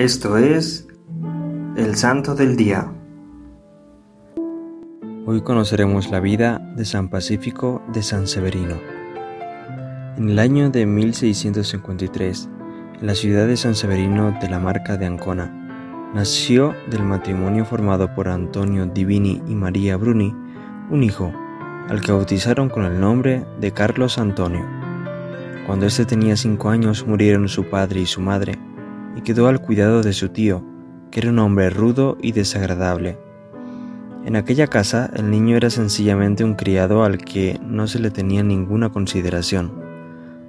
Esto es el Santo del Día. Hoy conoceremos la vida de San Pacífico de San Severino. En el año de 1653, en la ciudad de San Severino de la Marca de Ancona, nació del matrimonio formado por Antonio Divini y María Bruni un hijo, al que bautizaron con el nombre de Carlos Antonio. Cuando éste tenía cinco años murieron su padre y su madre, y quedó al cuidado de su tío, que era un hombre rudo y desagradable. En aquella casa el niño era sencillamente un criado al que no se le tenía ninguna consideración.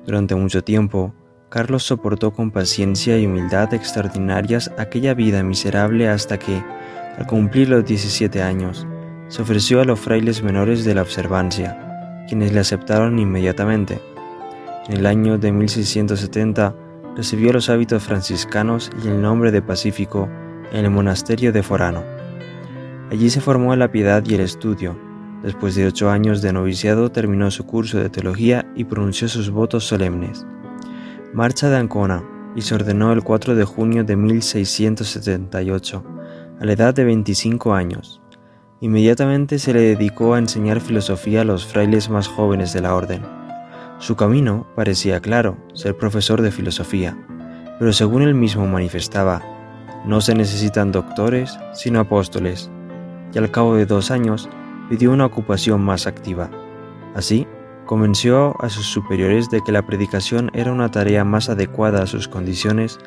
Durante mucho tiempo, Carlos soportó con paciencia y humildad extraordinarias aquella vida miserable hasta que, al cumplir los 17 años, se ofreció a los frailes menores de la observancia, quienes le aceptaron inmediatamente. En el año de 1670 recibió los hábitos franciscanos y el nombre de Pacífico en el monasterio de Forano. Allí se formó en la piedad y el estudio. Después de ocho años de noviciado terminó su curso de teología y pronunció sus votos solemnes. Marcha de Ancona y se ordenó el 4 de junio de 1678, a la edad de 25 años. Inmediatamente se le dedicó a enseñar filosofía a los frailes más jóvenes de la orden. Su camino parecía claro, ser profesor de filosofía, pero según él mismo manifestaba, no se necesitan doctores, sino apóstoles, y al cabo de dos años pidió una ocupación más activa. Así, convenció a sus superiores de que la predicación era una tarea más adecuada a sus condiciones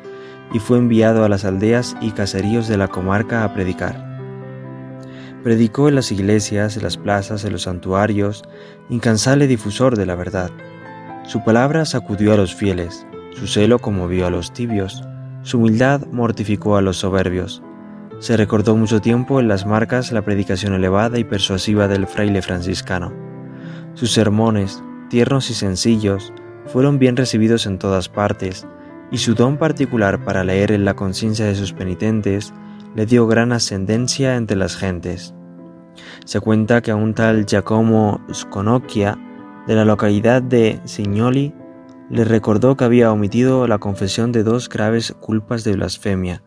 y fue enviado a las aldeas y caseríos de la comarca a predicar. Predicó en las iglesias, en las plazas, en los santuarios, incansable difusor de la verdad. Su palabra sacudió a los fieles, su celo conmovió a los tibios, su humildad mortificó a los soberbios. Se recordó mucho tiempo en las marcas la predicación elevada y persuasiva del fraile franciscano. Sus sermones, tiernos y sencillos, fueron bien recibidos en todas partes, y su don particular para leer en la conciencia de sus penitentes le dio gran ascendencia entre las gentes. Se cuenta que a un tal Giacomo Sconocchia de la localidad de Signoli, le recordó que había omitido la confesión de dos graves culpas de blasfemia,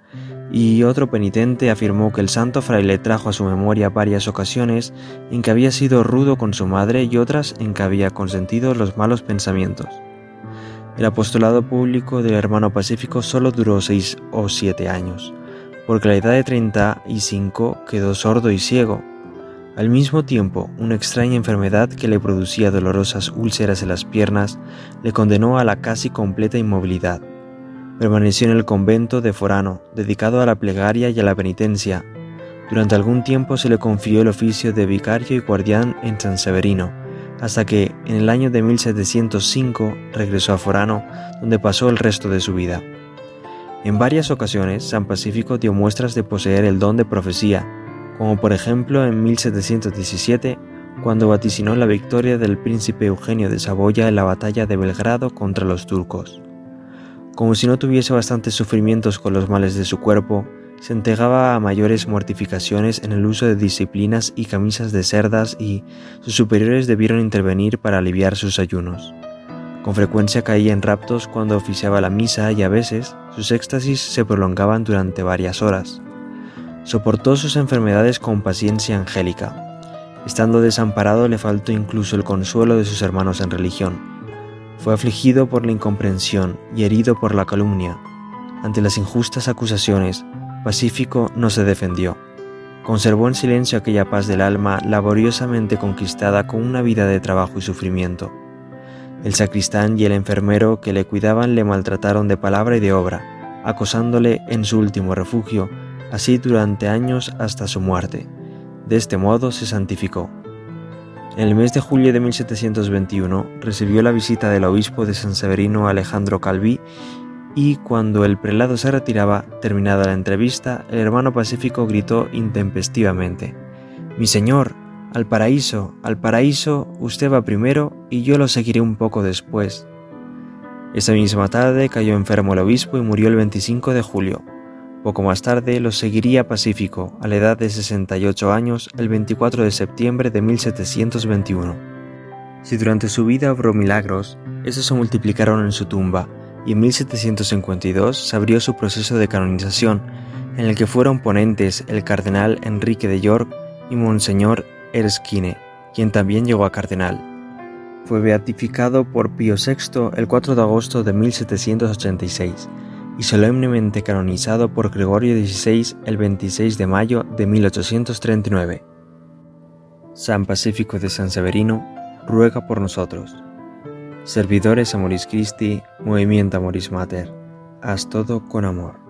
y otro penitente afirmó que el santo fraile trajo a su memoria varias ocasiones en que había sido rudo con su madre y otras en que había consentido los malos pensamientos. El apostolado público del hermano Pacífico solo duró seis o siete años, porque a la edad de treinta y cinco quedó sordo y ciego, al mismo tiempo, una extraña enfermedad que le producía dolorosas úlceras en las piernas le condenó a la casi completa inmovilidad. Permaneció en el convento de Forano, dedicado a la plegaria y a la penitencia. Durante algún tiempo se le confió el oficio de vicario y guardián en San Severino, hasta que, en el año de 1705, regresó a Forano, donde pasó el resto de su vida. En varias ocasiones, San Pacífico dio muestras de poseer el don de profecía, como por ejemplo en 1717, cuando vaticinó la victoria del príncipe Eugenio de Saboya en la batalla de Belgrado contra los turcos. Como si no tuviese bastantes sufrimientos con los males de su cuerpo, se entregaba a mayores mortificaciones en el uso de disciplinas y camisas de cerdas y sus superiores debieron intervenir para aliviar sus ayunos. Con frecuencia caía en raptos cuando oficiaba la misa y a veces sus éxtasis se prolongaban durante varias horas. Soportó sus enfermedades con paciencia angélica. Estando desamparado le faltó incluso el consuelo de sus hermanos en religión. Fue afligido por la incomprensión y herido por la calumnia. Ante las injustas acusaciones, Pacífico no se defendió. Conservó en silencio aquella paz del alma laboriosamente conquistada con una vida de trabajo y sufrimiento. El sacristán y el enfermero que le cuidaban le maltrataron de palabra y de obra, acosándole en su último refugio así durante años hasta su muerte. De este modo se santificó. En el mes de julio de 1721 recibió la visita del obispo de San Severino Alejandro Calví y cuando el prelado se retiraba, terminada la entrevista, el hermano pacífico gritó intempestivamente, Mi señor, al paraíso, al paraíso, usted va primero y yo lo seguiré un poco después. Esa misma tarde cayó enfermo el obispo y murió el 25 de julio. Poco más tarde lo seguiría Pacífico, a la edad de 68 años, el 24 de septiembre de 1721. Si durante su vida obró milagros, esos se multiplicaron en su tumba, y en 1752 se abrió su proceso de canonización, en el que fueron ponentes el cardenal Enrique de York y Monseñor Erskine, quien también llegó a cardenal. Fue beatificado por Pío VI el 4 de agosto de 1786 y solemnemente canonizado por Gregorio XVI el 26 de mayo de 1839. San Pacífico de San Severino, ruega por nosotros. Servidores Amoris Christi, Movimiento Amoris Mater, haz todo con amor.